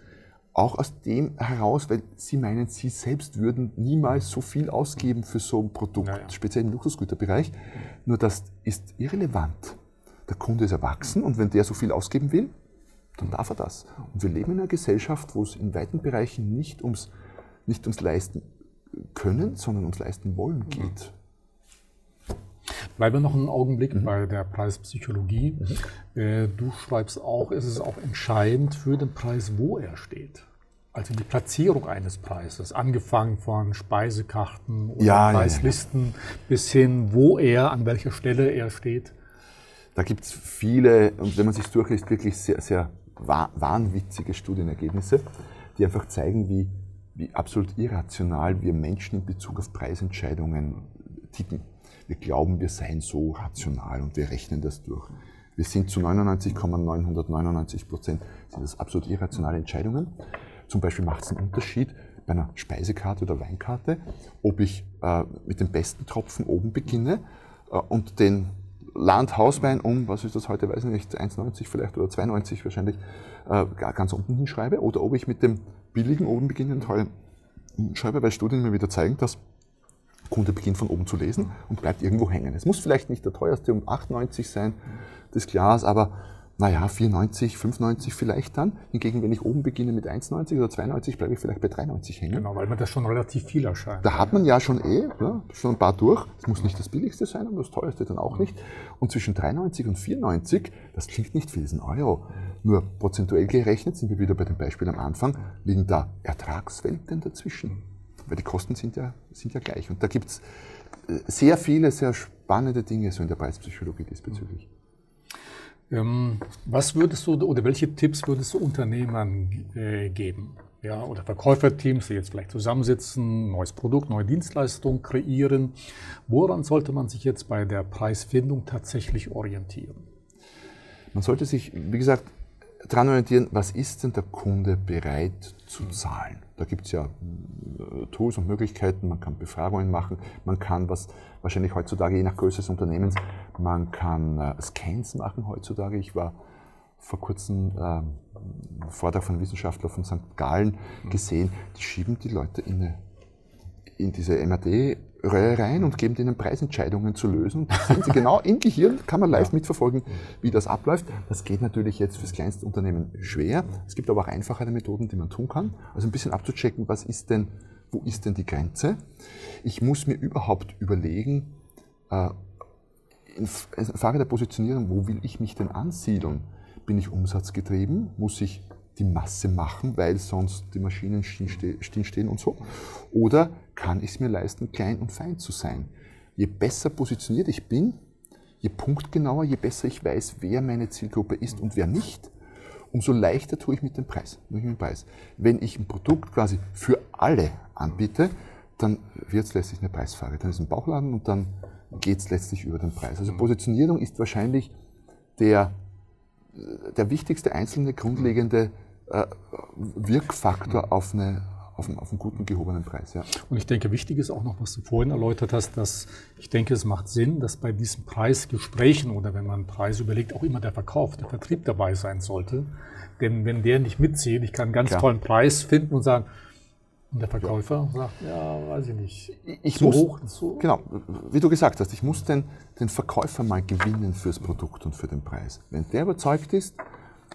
auch aus dem heraus, weil Sie meinen, Sie selbst würden niemals so viel ausgeben für so ein Produkt, ja, ja. speziell im Luxusgüterbereich. Nur das ist irrelevant. Der Kunde ist erwachsen und wenn der so viel ausgeben will, dann darf er das. Und wir leben in einer Gesellschaft, wo es in weiten Bereichen nicht ums, nicht ums Leisten können, sondern ums Leisten wollen geht. Bleiben wir noch einen Augenblick mhm. bei der Preispsychologie. Mhm. Äh, du schreibst auch, es ist auch entscheidend für den Preis, wo er steht. Also die Platzierung eines Preises, angefangen von Speisekarten oder ja, Preislisten ja, ja. bis hin, wo er, an welcher Stelle er steht. Da gibt es viele, und wenn man sich durchliest, wirklich sehr, sehr wahnwitzige Studienergebnisse, die einfach zeigen, wie, wie absolut irrational wir Menschen in Bezug auf Preisentscheidungen ticken. Wir glauben, wir seien so rational und wir rechnen das durch. Wir sind zu 99,999 Prozent sind das absolut irrationale Entscheidungen. Zum Beispiel macht es einen Unterschied bei einer Speisekarte oder Weinkarte, ob ich äh, mit dem besten Tropfen oben beginne äh, und den Landhauswein um, was ist das heute, weiß ich nicht, 1,90 vielleicht oder 2,90 wahrscheinlich, äh, ganz unten hinschreibe, oder ob ich mit dem billigen oben beginne und teuren schreibe, weil Studien mir wieder zeigen, dass Kunde beginnt von oben zu lesen und bleibt irgendwo hängen. Es muss vielleicht nicht der teuerste um 8,90 sein, das Glas, aber naja, 4,90, 5,90 vielleicht dann. Hingegen, wenn ich oben beginne mit 1,90 oder 2,90, bleibe ich vielleicht bei 3,90 hängen. Genau, weil mir das schon relativ viel erscheint. Da hat man ja schon eh, ja, schon ein paar durch. Es muss nicht das billigste sein, aber das teuerste dann auch nicht. Und zwischen 3,90 und 4,90, das klingt nicht viel, ist ein Euro. Nur prozentuell gerechnet, sind wir wieder bei dem Beispiel am Anfang, liegen da Ertragswelten dazwischen weil die Kosten sind ja, sind ja gleich. Und da gibt es äh, sehr viele, sehr spannende Dinge so in der Preispsychologie diesbezüglich. Ähm, was würdest du oder welche Tipps würdest du Unternehmern äh, geben? Ja, oder Verkäuferteams, die jetzt vielleicht zusammensitzen, neues Produkt, neue Dienstleistung kreieren. Woran sollte man sich jetzt bei der Preisfindung tatsächlich orientieren? Man sollte sich, wie gesagt, daran orientieren, was ist denn der Kunde bereit zu zahlen? Da gibt es ja äh, Tools und Möglichkeiten, man kann Befragungen machen, man kann was wahrscheinlich heutzutage, je nach Größe des Unternehmens, man kann äh, Scans machen heutzutage. Ich war vor kurzem äh, einen Vortrag von einem Wissenschaftler von St. Gallen gesehen, die schieben die Leute in, eine, in diese MRT Röhre rein und geben denen Preisentscheidungen zu lösen. Und sehen Sie genau im Gehirn, kann man live mitverfolgen, wie das abläuft. Das geht natürlich jetzt fürs kleinste Unternehmen schwer. Es gibt aber auch einfachere Methoden, die man tun kann. Also ein bisschen abzuchecken, was ist denn, wo ist denn die Grenze? Ich muss mir überhaupt überlegen, äh, in Frage der Positionierung, wo will ich mich denn ansiedeln? Bin ich umsatzgetrieben? Muss ich die Masse machen, weil sonst die Maschinen stillstehen und so? Oder kann ich es mir leisten, klein und fein zu sein? Je besser positioniert ich bin, je punktgenauer, je besser ich weiß, wer meine Zielgruppe ist und wer nicht, umso leichter tue ich mit dem Preis. Mit dem Preis. Wenn ich ein Produkt quasi für alle anbiete, dann wird es letztlich eine Preisfrage. Dann ist ein Bauchladen und dann geht es letztlich über den Preis. Also Positionierung ist wahrscheinlich der, der wichtigste einzelne grundlegende äh, Wirkfaktor auf, eine, auf, einen, auf einen guten gehobenen Preis. Ja. Und ich denke, wichtig ist auch noch, was du vorhin erläutert hast, dass ich denke, es macht Sinn, dass bei diesen Preisgesprächen oder wenn man Preise überlegt, auch immer der Verkauf, der Vertrieb dabei sein sollte. Denn wenn der nicht mitzieht, ich kann einen ganz Klar. tollen Preis finden und sagen, und der Verkäufer ja. sagt, ja, weiß ich nicht. Ich zu muss, hoch, zu Genau, wie du gesagt hast, ich muss den, den Verkäufer mal gewinnen fürs Produkt und für den Preis. Wenn der überzeugt ist,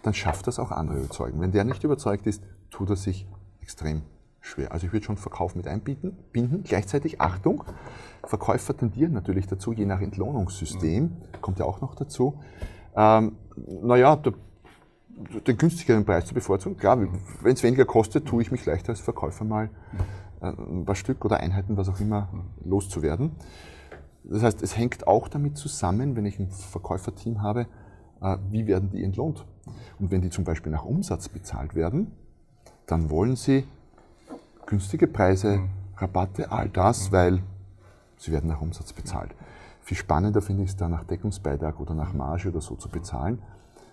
dann schafft das auch andere überzeugen. Wenn der nicht überzeugt ist, tut er sich extrem schwer. Also ich würde schon Verkauf mit einbinden, binden. Gleichzeitig Achtung, Verkäufer tendieren natürlich dazu, je nach Entlohnungssystem, kommt ja auch noch dazu, ähm, naja, den günstigeren Preis zu bevorzugen. Klar, wenn es weniger kostet, tue ich mich leichter als Verkäufer mal äh, ein paar Stück oder Einheiten, was auch immer, loszuwerden. Das heißt, es hängt auch damit zusammen, wenn ich ein Verkäuferteam habe, äh, wie werden die entlohnt? Und wenn die zum Beispiel nach Umsatz bezahlt werden, dann wollen sie günstige Preise, mhm. Rabatte, all das, mhm. weil sie werden nach Umsatz bezahlt. Viel spannender finde ich es da nach Deckungsbeitrag oder nach Marge oder so zu bezahlen,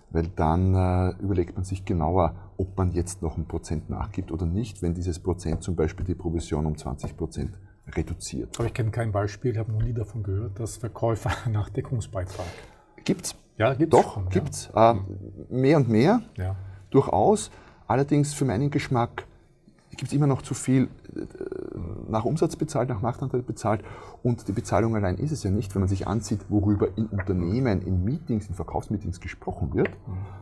weil dann äh, überlegt man sich genauer, ob man jetzt noch ein Prozent nachgibt oder nicht, wenn dieses Prozent zum Beispiel die Provision um 20 Prozent reduziert. Aber ich kenne kein Beispiel, ich habe noch nie davon gehört, dass Verkäufer nach Deckungsbeitrag. Gibt's. Ja, gibt's. Doch, schon, gibt's. Ja. Äh, mehr und mehr, ja. durchaus. Allerdings für meinen Geschmack gibt es immer noch zu viel äh, nach Umsatz bezahlt, nach Marktanteil bezahlt. Und die Bezahlung allein ist es ja nicht. Wenn man sich ansieht, worüber in Unternehmen, in Meetings, in Verkaufsmeetings gesprochen wird,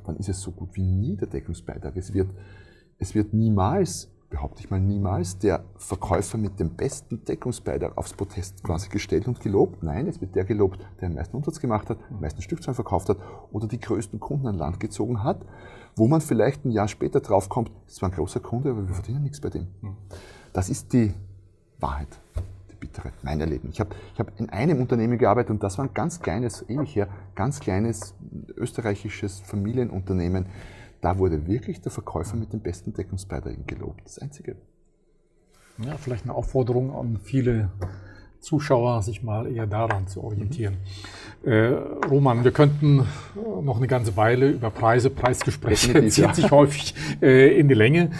dann ist es so gut wie nie der Deckungsbeitrag. Es wird, es wird niemals behaupte ich mal, niemals der Verkäufer mit dem besten Deckungsbeitrag aufs Protest quasi gestellt und gelobt. Nein, es wird der gelobt, der am meisten Umsatz gemacht hat, am meisten Stückzahlen verkauft hat oder die größten Kunden an Land gezogen hat, wo man vielleicht ein Jahr später draufkommt, es war ein großer Kunde, aber wir verdienen nichts bei dem. Das ist die Wahrheit, die bittere, mein Erleben. Ich habe ich hab in einem Unternehmen gearbeitet und das war ein ganz kleines, ewig her, ganz kleines österreichisches Familienunternehmen, da wurde wirklich der Verkäufer mit den besten Deckungsbeiträgen gelobt. Das Einzige. Ja, vielleicht eine Aufforderung an viele Zuschauer, sich mal eher daran zu orientieren. Mhm. Äh, Roman, wir könnten noch eine ganze Weile über Preise, Preisgespräche zieht ja. sich häufig äh, in die Länge.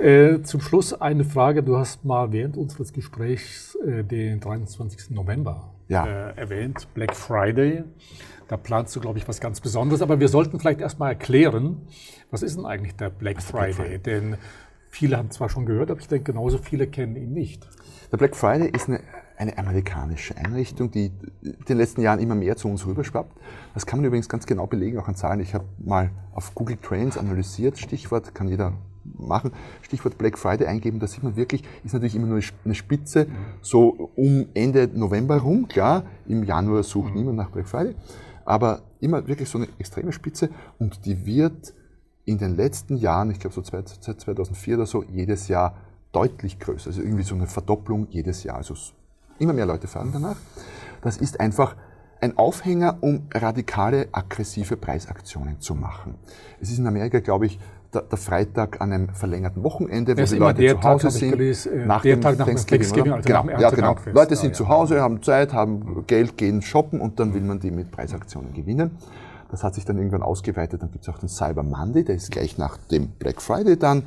Äh, zum Schluss eine Frage. Du hast mal während unseres Gesprächs äh, den 23. November ja. Äh, erwähnt, Black Friday. Da planst du, glaube ich, was ganz Besonderes. Aber wir sollten vielleicht erstmal erklären, was ist denn eigentlich der Black Friday? Black Friday? Denn viele haben zwar schon gehört, aber ich denke, genauso viele kennen ihn nicht. Der Black Friday ist eine, eine amerikanische Einrichtung, die in den letzten Jahren immer mehr zu uns rüberschwappt. Das kann man übrigens ganz genau belegen, auch an Zahlen. Ich habe mal auf Google Trends analysiert, Stichwort kann jeder machen, Stichwort Black Friday eingeben, da sieht man wirklich, ist natürlich immer nur eine Spitze, so um Ende November rum, klar, im Januar sucht niemand nach Black Friday aber immer wirklich so eine extreme Spitze und die wird in den letzten Jahren, ich glaube so seit 2004 oder so, jedes Jahr deutlich größer. Also irgendwie so eine Verdopplung jedes Jahr. Also immer mehr Leute fahren danach. Das ist einfach ein Aufhänger, um radikale, aggressive Preisaktionen zu machen. Es ist in Amerika, glaube ich, der, der, Freitag an einem verlängerten Wochenende, wo die Leute zu Hause Tag, sind. Gelesen, äh, nach dem Tag nach Thanksgiving, Thanksgiving also genau, nach ja, genau. Leute sind ja, zu Hause, haben Zeit, haben Geld, gehen shoppen und dann will man die mit Preisaktionen gewinnen. Das hat sich dann irgendwann ausgeweitet. Dann gibt es auch den Cyber Monday, der ist gleich nach dem Black Friday dann.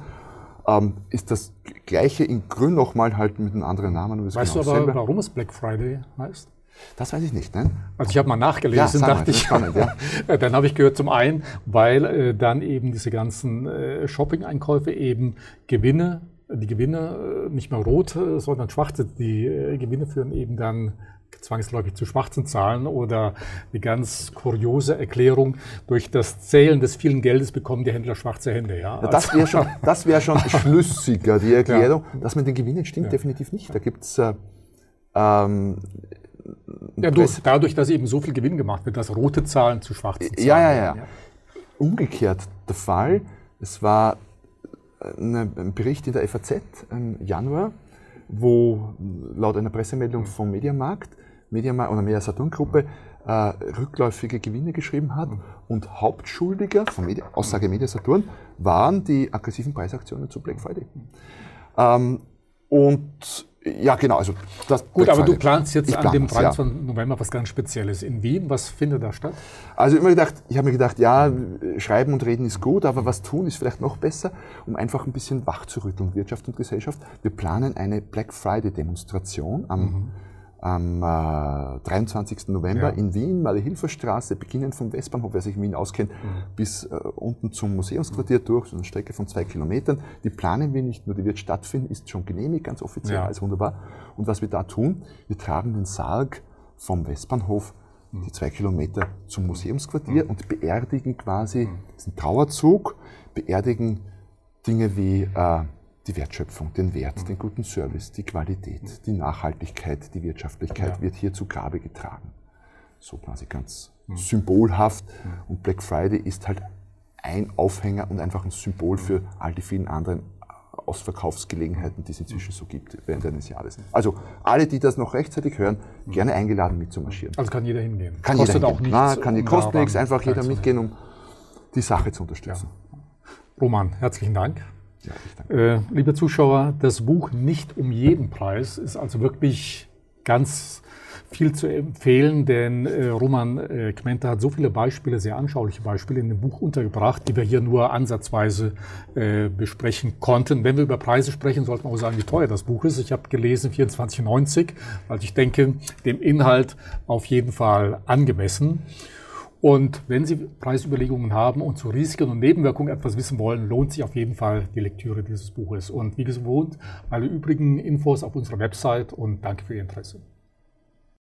Ähm, ist das gleiche in Grün nochmal halt mit einem anderen Namen. Weißt genau du aber, selber. warum es Black Friday heißt? Das weiß ich nicht. Ne? Also ich habe mal nachgelesen, ja, dachte ich. Spannend, ja. dann habe ich gehört zum einen, weil äh, dann eben diese ganzen äh, Shopping-Einkäufe eben Gewinne, die Gewinne äh, nicht mehr rot, äh, sondern schwarz sind. Die äh, Gewinne führen eben dann zwangsläufig zu schwarzen Zahlen oder die ganz kuriose Erklärung, durch das Zählen des vielen Geldes bekommen die Händler schwarze Hände. Ja? ja das wäre schon, das wär schon schlüssiger, die Erklärung. Ja. Dass man den Gewinnen stimmt ja. definitiv nicht. Da gibt's äh, ähm, ja, durch, dadurch, dass eben so viel Gewinn gemacht wird, dass rote Zahlen zu schwarzen Zahlen ja, ja, ja, ja. Umgekehrt der Fall. Es war ein Bericht in der FAZ im Januar, wo laut einer Pressemeldung vom Mediamarkt, Mediamarkt oder Media Saturn Gruppe äh, rückläufige Gewinne geschrieben hat und Hauptschuldiger von Media, Aussage Media Saturn waren die aggressiven Preisaktionen zu Black Friday. Ähm, und ja, genau. Also das Gut, aber du planst jetzt an dem 23. Ja. November was ganz Spezielles in Wien. Was findet da statt? Also immer gedacht, ich habe mir gedacht, ja, schreiben und reden ist gut, aber was tun ist vielleicht noch besser, um einfach ein bisschen wach zu rütteln, Wirtschaft und Gesellschaft. Wir planen eine Black Friday Demonstration am mhm am äh, 23. November ja. in Wien, Malle-Hilfer-Straße, beginnend vom Westbahnhof, wer sich in Wien auskennt, mhm. bis äh, unten zum Museumsquartier mhm. durch, so eine Strecke von zwei Kilometern. Die planen wir nicht nur, die wird stattfinden, ist schon genehmigt, ganz offiziell, ja. alles wunderbar. Und was wir da tun, wir tragen den Sarg vom Westbahnhof mhm. die zwei Kilometer zum Museumsquartier mhm. und beerdigen quasi, mhm. ist ein Trauerzug, beerdigen Dinge wie äh, die Wertschöpfung, den Wert, den guten Service, die Qualität, die Nachhaltigkeit, die Wirtschaftlichkeit ja. wird hier zu Grabe getragen. So quasi ganz mhm. symbolhaft. Mhm. Und Black Friday ist halt ein Aufhänger und einfach ein Symbol für all die vielen anderen Ausverkaufsgelegenheiten, die es inzwischen so gibt während eines Jahres. Also alle, die das noch rechtzeitig hören, gerne eingeladen mitzumarschieren. Also kann jeder hingehen. Kann kostet jeder hingehen. auch nichts. Na, kann die kostet nichts, einfach jeder mitgehen, um die Sache zu unterstützen. Ja. Roman, herzlichen Dank. Ja, äh, liebe Zuschauer, das Buch Nicht um jeden Preis ist also wirklich ganz viel zu empfehlen, denn äh, Roman äh, Kmente hat so viele Beispiele, sehr anschauliche Beispiele in dem Buch untergebracht, die wir hier nur ansatzweise äh, besprechen konnten. Wenn wir über Preise sprechen, sollten wir auch sagen, wie teuer das Buch ist. Ich habe gelesen 24,90, also ich denke, dem Inhalt auf jeden Fall angemessen. Und wenn Sie Preisüberlegungen haben und zu Risiken und Nebenwirkungen etwas wissen wollen, lohnt sich auf jeden Fall die Lektüre dieses Buches. Und wie gewohnt, alle übrigen Infos auf unserer Website und danke für Ihr Interesse.